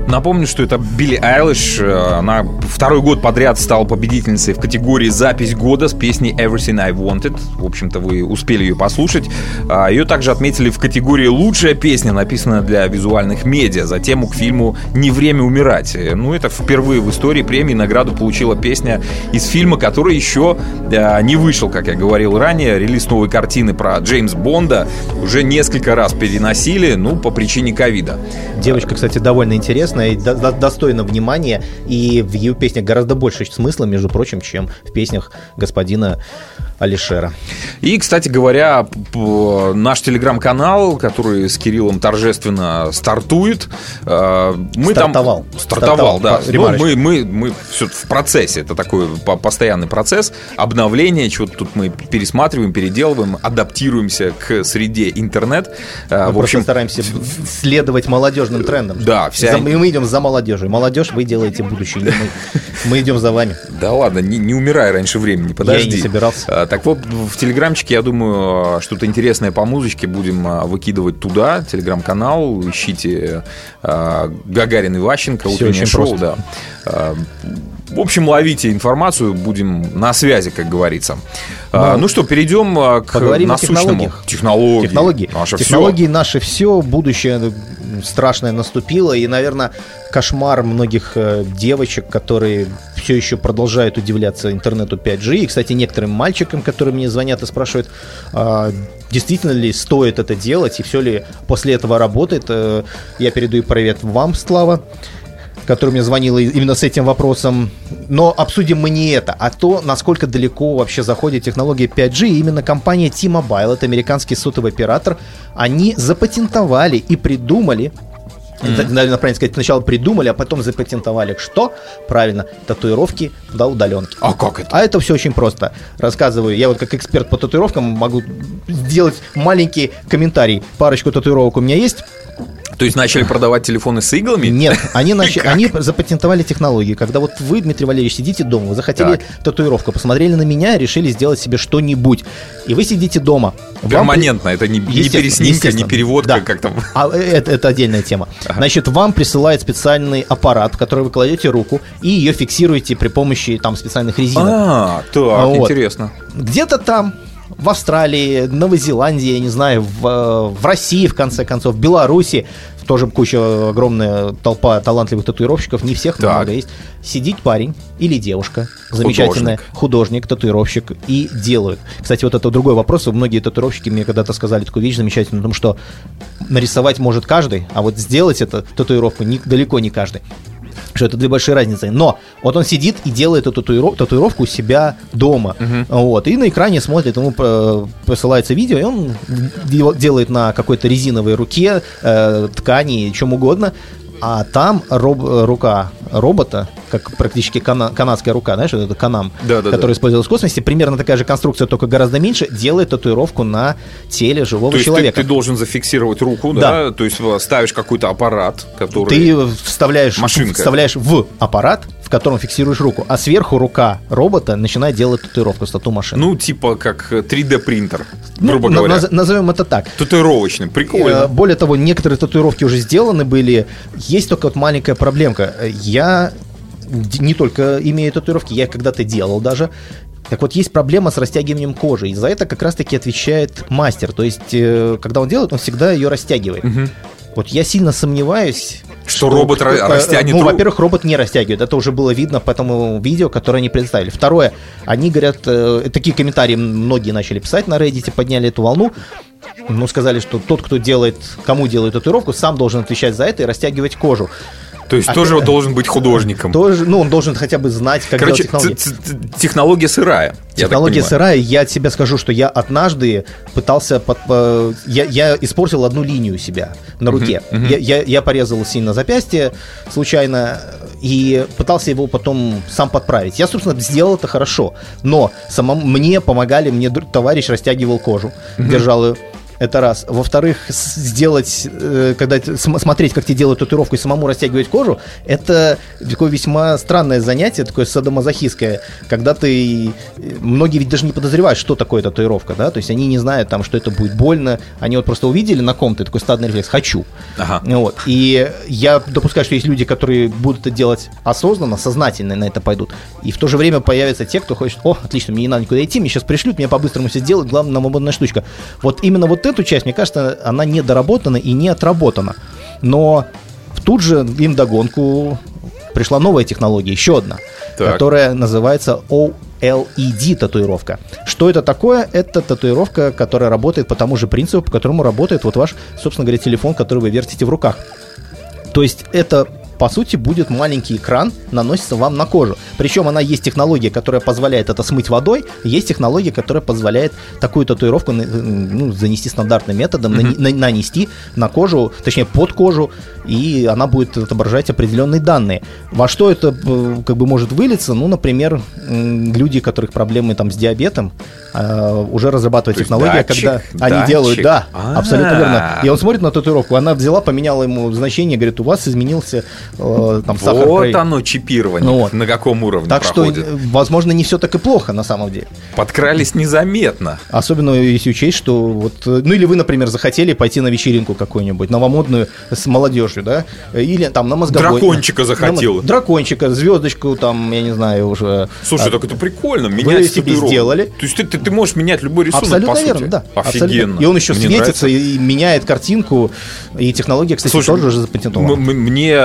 Напомню, что это Билли Айлиш. Э, она второй год подряд стала победительницей в категории «Запись года» с песней «Everything I Wanted». В общем-то, вы успели ее послушать. А, ее также отметили в категории «Лучшая песня», написанная для визуальных медиа, за тему к фильму «Не время умирать». Э, ну, это впервые в истории премии награду получила песня из фильма, который еще э, не вышел, как я говорил ранее. Релиз новой картины про Джеймс Бонда уже несколько раз переносили, ну, по причине ковида.
Девочка, кстати, довольно интересная и до, достойно внимания, и в ее песнях гораздо больше смысла, между прочим, чем в песнях господина Алишера.
И, кстати говоря, наш телеграм-канал, который с Кириллом торжественно стартует,
э, мы
стартовал. там... Стартовал. Стартовал, да. Ну, мы, мы, мы все в процессе, это такой постоянный процесс обновления, чего-то тут мы пересматриваем, переделываем, адаптируемся к среде интернет.
Э, мы в общем, стараемся следовать молодежным трендам.
Да,
вся... мы, мы идем за молодежью. Молодежь, вы делаете будущее, мы, мы идем за вами.
Да ладно, не, не умирай раньше времени, подожди.
Я не собирался.
А, так вот, в Телеграмчике, я думаю, что-то интересное по музычке будем а, выкидывать туда. Телеграм-канал, ищите а, Гагарин и Ващенко,
утреннее шоу. Просто.
Да. В общем, ловите информацию, будем на связи, как говорится. Да. Ну что, перейдем к
Поговорим насущному. о.
Технологии.
Технологии. Наше технологии все. наше все, будущее страшное наступило, и, наверное, кошмар многих э, девочек, которые все еще продолжают удивляться интернету 5G. И, кстати, некоторым мальчикам, которые мне звонят и спрашивают, а, действительно ли стоит это делать, и все ли после этого работает. Э, я передаю привет вам, Слава который мне звонила именно с этим вопросом. Но обсудим мы не это, а то, насколько далеко вообще заходит технология 5G. И именно компания T-Mobile, это американский сотовый оператор, они запатентовали и придумали Mm-hmm. Наверное, правильно сказать, сначала придумали, а потом запатентовали. Что? Правильно, татуировки до удаленки.
А как это?
А это все очень просто. Рассказываю. Я вот как эксперт по татуировкам могу сделать маленький комментарий. Парочку татуировок у меня есть.
То есть начали продавать телефоны с иглами?
Нет, они, нач... они запатентовали технологии. Когда вот вы, Дмитрий Валерьевич, сидите дома, вы захотели так. татуировку, посмотрели на меня решили сделать себе что-нибудь. И вы сидите дома.
Перманентно, это не, не переснимка, не переводка, да. как там.
А э, это, это отдельная тема. Ага. Значит, вам присылает специальный аппарат, в который вы кладете руку и ее фиксируете при помощи там специальных резинок.
А, так, вот. интересно.
Где-то там в Австралии, Новой Зеландии, я не знаю, в, в России, в конце концов, в Беларуси, тоже куча, огромная толпа талантливых татуировщиков, не всех так. много есть. Сидит парень или девушка, замечательная, художник. художник, татуировщик, и делают. Кстати, вот это другой вопрос. Многие татуировщики мне когда-то сказали такую вещь замечательную, о том, что нарисовать может каждый, а вот сделать это татуировку не, далеко не каждый что это две большие разницы. Но вот он сидит и делает эту татуиров, татуировку у себя дома. Uh-huh. Вот, и на экране смотрит, ему э, посылается видео, и он делает на какой-то резиновой руке, э, ткани, чем угодно, а там роб, рука робота, как практически кана, канадская рука, знаешь, это канам, да, да, который да. использовался в космосе, примерно такая же конструкция, только гораздо меньше, делает татуировку на теле живого
то есть
человека.
Ты, ты должен зафиксировать руку, да. да? То есть ставишь какой-то аппарат, который...
Ты вставляешь, Машинка. вставляешь в аппарат, в котором фиксируешь руку, а сверху рука робота начинает делать татуировку с тату-машины.
Ну, типа как 3D принтер, ну, грубо говоря.
Наз- назовем это так.
Татуировочный, прикольно.
Э, более того, некоторые татуировки уже сделаны были. Есть только вот маленькая проблемка. Я не только имею татуировки, я когда-то делал даже. Так вот, есть проблема с растягиванием кожи. И за это как раз-таки отвечает мастер. То есть, э, когда он делает, он всегда ее растягивает. Угу. Вот я сильно сомневаюсь,
что, что робот кто, растянет
Ну, во-первых, робот не растягивает. Это уже было видно по тому видео, которое они представили. Второе, они говорят, э, такие комментарии многие начали писать на Reddit, подняли эту волну. Ну, сказали, что тот, кто делает, кому делает татуировку, сам должен отвечать за это и растягивать кожу.
То есть а тоже должен быть художником.
Тоже, ну, он должен хотя бы знать, как
Короче, делать технологии. технология сырая.
Технология сырая. Я тебе скажу, что я однажды пытался... Под, я, я испортил одну линию себя на руке. Uh-huh, uh-huh. Я, я, я порезал сильно запястье случайно и пытался его потом сам подправить. Я, собственно, сделал это хорошо. Но самому, мне помогали, мне товарищ растягивал кожу, uh-huh. держал ее это раз. Во-вторых, сделать, э, когда смотреть, как тебе делают татуировку и самому растягивать кожу, это такое весьма странное занятие, такое садомазохистское, когда ты... Многие ведь даже не подозревают, что такое татуировка, да, то есть они не знают там, что это будет больно, они вот просто увидели на ком-то такой стадный рефлекс «хочу». Ага. Вот. И я допускаю, что есть люди, которые будут это делать осознанно, сознательно на это пойдут, и в то же время появятся те, кто хочет, о, отлично, мне не надо никуда идти, мне сейчас пришлют, мне по-быстрому все сделают, главное, нам штучка. Вот именно вот эту часть, мне кажется, она не доработана и не отработана. Но тут же им догонку пришла новая технология, еще одна, так. которая называется OLED татуировка. Что это такое? Это татуировка, которая работает по тому же принципу, по которому работает вот ваш, собственно говоря, телефон, который вы вертите в руках. То есть это по сути, будет маленький экран, наносится вам на кожу. Причем она есть технология, которая позволяет это смыть водой, есть технология, которая позволяет такую татуировку ну, занести стандартным методом, mm-hmm. на, нанести на кожу, точнее под кожу, и она будет отображать определенные данные. Во что это э, как бы может вылиться? Ну, например, люди, у которых проблемы там с диабетом, э, уже разрабатывают технологию, когда датчик. они делают, да, А-а-а. абсолютно верно. И он смотрит на татуировку, она взяла, поменяла ему значение, говорит, у вас изменился
там сахар. Вот оно чипирование, ну, вот. на каком уровне
Так проходит. что, возможно, не все так и плохо на самом деле.
Подкрались незаметно.
Особенно если учесть, что вот, ну или вы, например, захотели пойти на вечеринку какую-нибудь, новомодную с молодежью, да, или там на мозговой.
Дракончика захотел.
На, дракончика, звездочку там, я не знаю, уже.
Слушай, а, так это прикольно, менять
вы себе сделали.
То есть ты, ты, ты можешь менять любой рисунок,
Абсолютно
по
верно,
сути.
да.
Офигенно. Абсолютно.
И он еще Мне светится нравится. и меняет картинку. И технология, кстати, Слушай, тоже уже запатентована.
Мне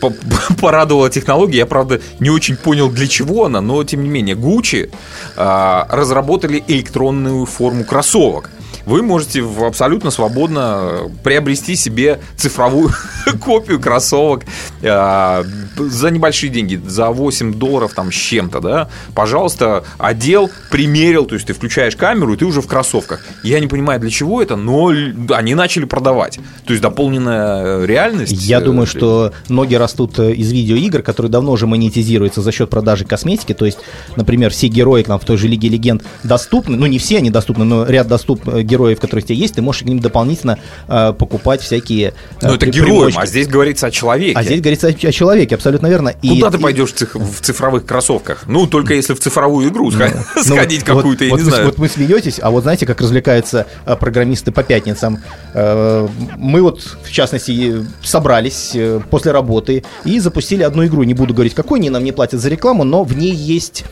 порадовала технология. Я, правда, не очень понял, для чего она, но, тем не менее, Gucci а, разработали электронную форму кроссовок вы можете абсолютно свободно приобрести себе цифровую копию кроссовок э, за небольшие деньги, за 8 долларов там с чем-то, да. Пожалуйста, одел, примерил, то есть ты включаешь камеру, и ты уже в кроссовках. Я не понимаю, для чего это, но они начали продавать. То есть дополненная реальность.
Я э, думаю, что ноги растут э, из видеоигр, которые давно уже монетизируются за счет продажи косметики. То есть, например, все герои к нам в той же Лиге Легенд доступны, ну не все они доступны, но ряд доступ э, героев, которые у тебя есть, ты можешь к ним дополнительно э, покупать всякие...
Э, ну, это герои, а здесь говорится о человеке.
А здесь говорится о, о человеке, абсолютно верно.
Куда и, ты пойдешь и... в цифровых кроссовках? Ну, только если в цифровую игру ну, сходить ну, какую-то,
вот,
я вот
не
вы, знаю.
Вот вы смеетесь, а вот знаете, как развлекаются э, программисты по пятницам? Э, мы вот, в частности, собрались э, после работы и запустили одну игру. Не буду говорить, какой, они нам не платят за рекламу, но в ней есть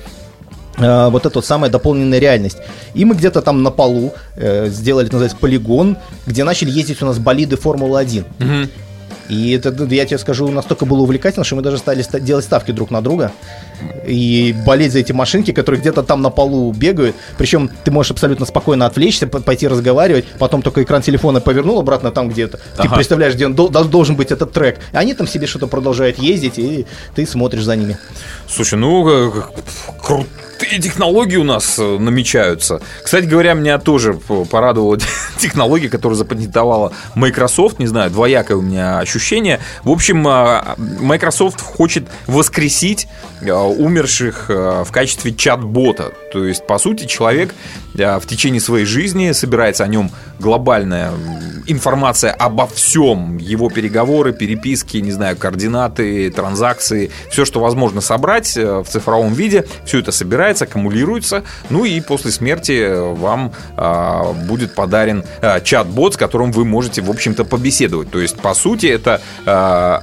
вот эта вот самая дополненная реальность. И мы где-то там на полу э, сделали, называется, полигон, где начали ездить у нас болиды Формулы-1. Угу. И это, ну, я тебе скажу, настолько было увлекательно, что мы даже стали делать ставки друг на друга и болеть за эти машинки, которые где-то там на полу бегают. Причем ты можешь абсолютно спокойно отвлечься, пойти разговаривать, потом только экран телефона повернул обратно там где-то. Ты ага. представляешь, где он должен быть этот трек. И они там себе что-то продолжают ездить, и ты смотришь за ними.
Слушай, ну круто крутые технологии у нас э, намечаются. Кстати говоря, меня тоже порадовала технология, которую запатентовала Microsoft. Не знаю, двоякое у меня ощущение. В общем, а, Microsoft хочет воскресить а, умерших в качестве чат-бота. То есть, по сути, человек в течение своей жизни собирается о нем глобальная информация обо всем, его переговоры, переписки, не знаю, координаты, транзакции, все, что возможно собрать э, в цифровом виде, все это собирается, аккумулируется, ну и после смерти вам а, будет подарен а, чат-бот, с которым вы можете, в общем-то, побеседовать. То есть, по сути, это а,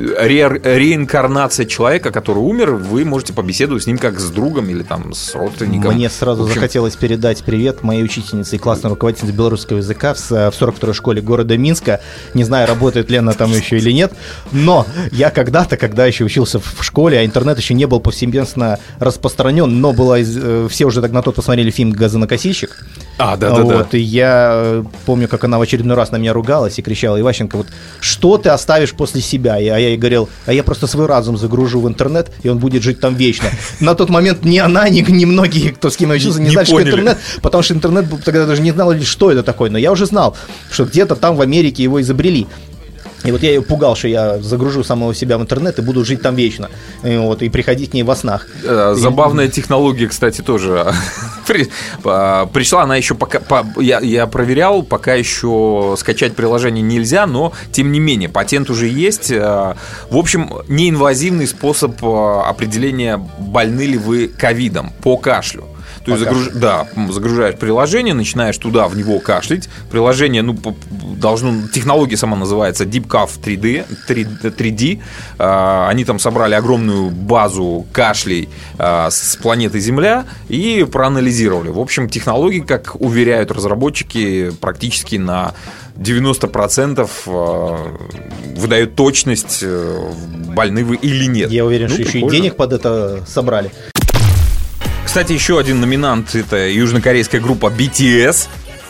ре реинкарнация человека, который умер, вы можете побеседовать с ним как с другом или там с родственником.
Мне сразу общем... захотелось передать привет моей учительнице и классной руководительнице белорусского языка в 42-й школе города Минска. Не знаю, работает ли она там еще или нет, но я когда-то, когда еще учился в школе, а интернет еще не был повсеместно распространен, но было, э, все уже так на тот посмотрели фильм «Газонокосильщик»,
а, да, да,
вот, да. И я э, помню, как она в очередной раз на меня ругалась и кричала, Иващенко, вот что ты оставишь после себя? И, а я ей говорил, а я просто свой разум загружу в интернет, и он будет жить там вечно. На тот момент ни она, ни, ни многие, кто с кем я учился, не, не знали, поняли. что интернет, потому что интернет тогда даже не знал, что это такое. Но я уже знал, что где-то там в Америке его изобрели. И вот я ее пугал, что я загружу самого себя в интернет и буду жить там вечно. И, вот, и приходить к ней во снах.
Э, забавная и... технология, кстати, тоже. Пришла она еще пока... Я, я проверял, пока еще скачать приложение нельзя, но тем не менее, патент уже есть. Э, в общем, неинвазивный способ э, определения, больны ли вы ковидом по кашлю. То есть загруж... да, загружаешь приложение, начинаешь туда в него кашлять. Приложение, ну, должно, технология сама называется Deep Cuff 3D, 3, 3D. А, они там собрали огромную базу кашлей а, с планеты Земля и проанализировали. В общем, технологии, как уверяют разработчики, практически на 90% а, выдают точность, э, больны вы или нет.
Я уверен, ну, что прикольно. еще и денег под это собрали.
Кстати, еще один номинант это южнокорейская группа BTS.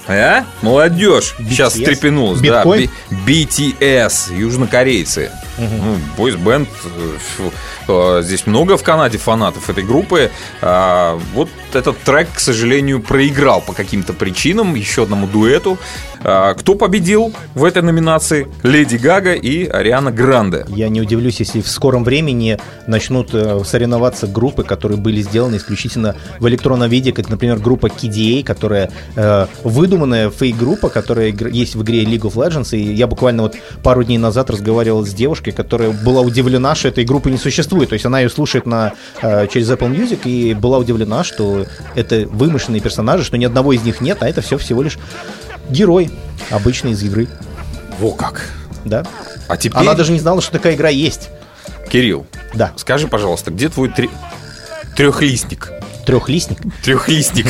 А? Молодежь BTS? сейчас встрепенулась. Да, BTS, южнокорейцы. Угу. Ну, бойс-бенд. Э, э, здесь много в Канаде фанатов этой группы. А, вот этот трек, к сожалению, проиграл по каким-то причинам еще одному дуэту. А, кто победил в этой номинации? Леди Гага и Ариана Гранде.
Я не удивлюсь, если в скором времени начнут соревноваться группы, которые были сделаны исключительно в электронном виде, как, например, группа KDA, которая э, выдуманная фейк-группа, которая есть в игре League of Legends. И я буквально вот пару дней назад разговаривал с девушкой, которая была удивлена, что этой группы не существует. То есть она ее слушает на, э, через Apple Music и была удивлена, что это вымышленные персонажи, что ни одного из них нет, а это все всего лишь герой обычный из игры.
Во как.
Да.
А теперь...
Она даже не знала, что такая игра есть.
Кирилл.
Да.
Скажи, пожалуйста, где твой три... трехлистник?
Трехлистник?
Трехлистник.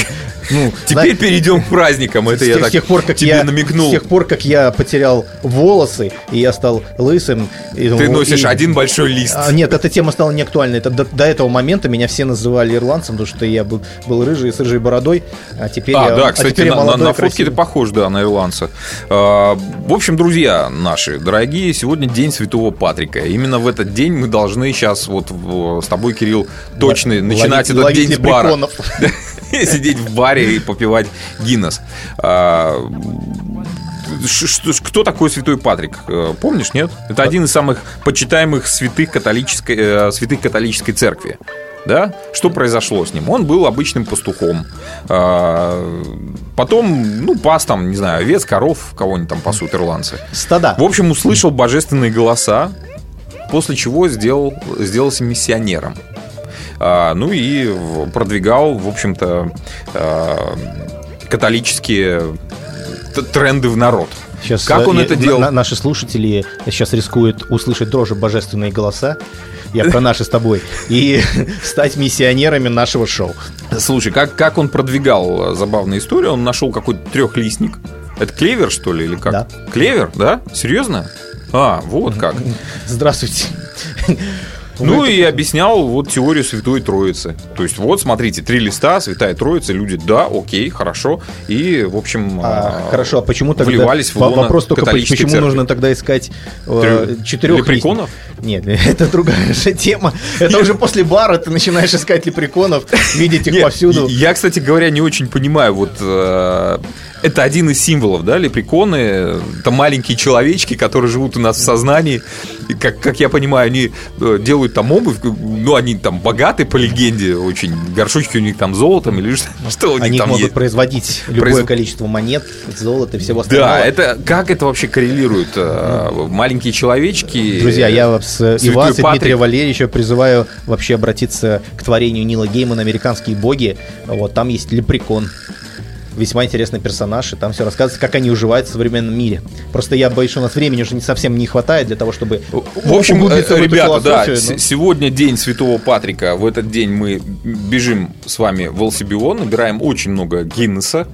Ну, Теперь перейдем к праздникам. Это я так
пор, как тебе намекнул. С тех пор, как я потерял волосы, и я стал лысым.
Ты носишь один большой лист.
А, нет, эта тема стала не актуальной. Это до, этого момента меня все называли ирландцем, потому что я был, рыжий, с рыжей бородой, а теперь
а, я... да, а кстати, на, молодой, на, фотке ты похож, да, на ирландца. А, в общем, друзья наши, дорогие, сегодня день Святого Патрика. Именно в этот день мы должны сейчас вот с тобой, Кирилл, точно начинать этот день с бара. Сидеть в баре и попивать Гиннес. А, кто такой святой Патрик? Э, помнишь, нет? Это один из самых почитаемых святых католической, э, святых католической церкви. Да? Что произошло с ним? Он был обычным пастухом. А, потом, ну, пас там, не знаю, овец, коров, кого-нибудь там пасут ирландцы.
Стада.
В общем, услышал божественные голоса, после чего сделал, сделался миссионером. А, ну и продвигал, в общем-то, а, католические тренды в народ.
Сейчас как он э, это делал? наши слушатели сейчас рискуют услышать дрожи божественные голоса. я про наши с тобой, и стать миссионерами нашего шоу.
Слушай, как, как он продвигал забавную историю? Он нашел какой-то трехлистник. Это клевер, что ли, или как?
Да.
Клевер, да? Серьезно? А, вот как.
Здравствуйте.
Ну и объяснял вот теорию Святой Троицы. То есть вот, смотрите, три листа, Святая Троица, люди, да, окей, хорошо. И, в общем,
а, хорошо, а почему тогда...
Вливались в
Вопрос только, почему церкви. нужно тогда искать э, четырех...
Лепреконов?
Нет, это другая же тема. Это уже после бара ты начинаешь искать лепреконов, видеть их повсюду.
Я, кстати говоря, не очень понимаю, вот э, это один из символов, да, лепреконы. Это маленькие человечки, которые живут у нас в сознании. И как, как я понимаю, они э, делают там обувь, ну, они там богаты по легенде очень. Горшочки у них там золотом или что, что у них
они
там
могут
есть.
производить любое Произ... количество монет, золота и всего остального.
Да, это как это вообще коррелирует? Э, маленькие человечки.
Друзья, я вас и вас, и Дмитрия Валерьевича призываю вообще обратиться к творению Нила Геймана «Американские боги». Вот там есть лепрекон весьма интересный персонаж, и там все рассказывается, как они уживаются в современном мире. Просто я боюсь, что у нас времени уже не совсем не хватает для того, чтобы
В общем, э, ребята, да, но... сегодня день Святого Патрика. В этот день мы бежим с вами в Алсибион, набираем очень много Гиннеса,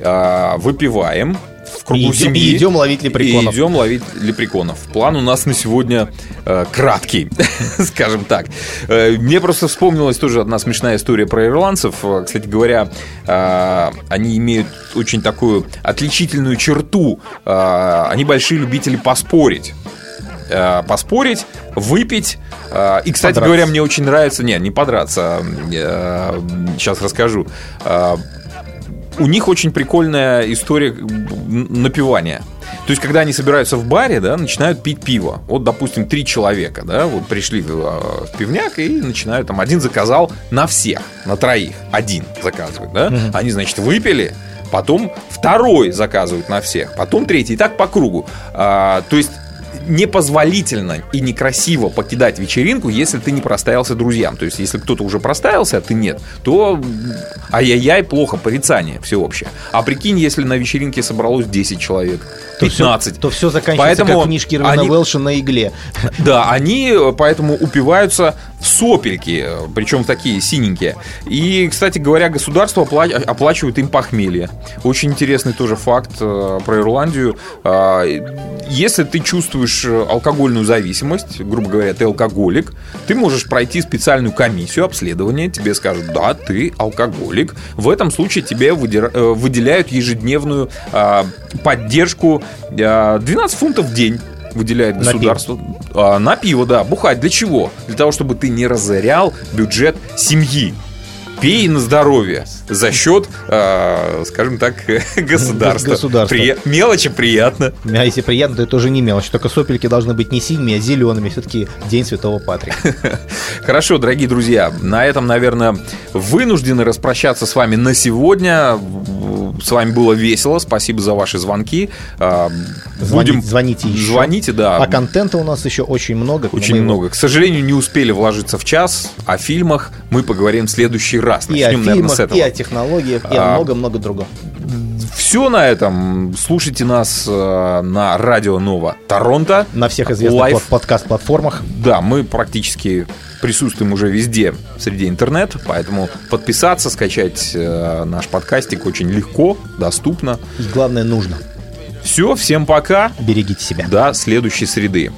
а, выпиваем, в кругу и, семьи.
И идем ловить лепреконов.
И идем ловить лепреконов. План у нас на сегодня э, краткий, скажем так. Э, мне просто вспомнилась тоже одна смешная история про ирландцев. Э, кстати говоря, э, они имеют очень такую отличительную черту. Э, они большие любители поспорить э, поспорить, выпить. Э, и, кстати подраться. говоря, мне очень нравится... Не, не подраться. Сейчас расскажу у них очень прикольная история напивания. То есть, когда они собираются в баре, да, начинают пить пиво. Вот, допустим, три человека, да, вот пришли в, э, в пивняк и начинают там один заказал на всех, на троих, один заказывает, да. Угу. Они, значит, выпили, потом второй заказывают на всех, потом третий, и так по кругу. А, то есть непозволительно и некрасиво покидать вечеринку, если ты не проставился друзьям. То есть, если кто-то уже проставился, а ты нет, то ай-яй-яй, плохо, порицание всеобщее. А прикинь, если на вечеринке собралось 10 человек, 15.
То все, то все заканчивается поэтому как книжки Ирвина они, Уэлша на игле.
Да, они поэтому упиваются в сопельки, причем такие синенькие. И, кстати говоря, государство оплачивает им похмелье. Очень интересный тоже факт э, про Ирландию. А, если ты чувствуешь э, алкогольную зависимость, грубо говоря, ты алкоголик, ты можешь пройти специальную комиссию обследования, тебе скажут, да, ты алкоголик. В этом случае тебе э, выделяют ежедневную а, поддержку 12 фунтов в день выделяет государство. На пиво. А, на пиво, да. Бухать для чего? Для того, чтобы ты не разорял бюджет семьи пей на здоровье за счет, э, скажем так, государства.
Государство. При...
Мелочи приятно.
А если приятно, то это уже не мелочь. Только сопельки должны быть не синими, а зелеными. Все-таки День Святого Патрика.
Хорошо, дорогие друзья, на этом, наверное, вынуждены распрощаться с вами на сегодня. С вами было весело. Спасибо за ваши звонки.
А, будем... Звоните еще.
Звоните, да.
А контента у нас еще очень много.
Очень много. К сожалению, не успели вложиться в час. О фильмах мы поговорим в следующий раз
раз. Начнем, и о фильмах, наверное, с этого. И о технологиях, и а, много-много другого.
Все на этом. Слушайте нас э, на Радио Нова Торонто.
На всех известных подкаст-платформах.
Да, мы практически присутствуем уже везде среди интернет, поэтому подписаться, скачать э, наш подкастик очень легко, доступно.
И главное, нужно.
Все, всем пока.
Берегите себя.
До следующей среды.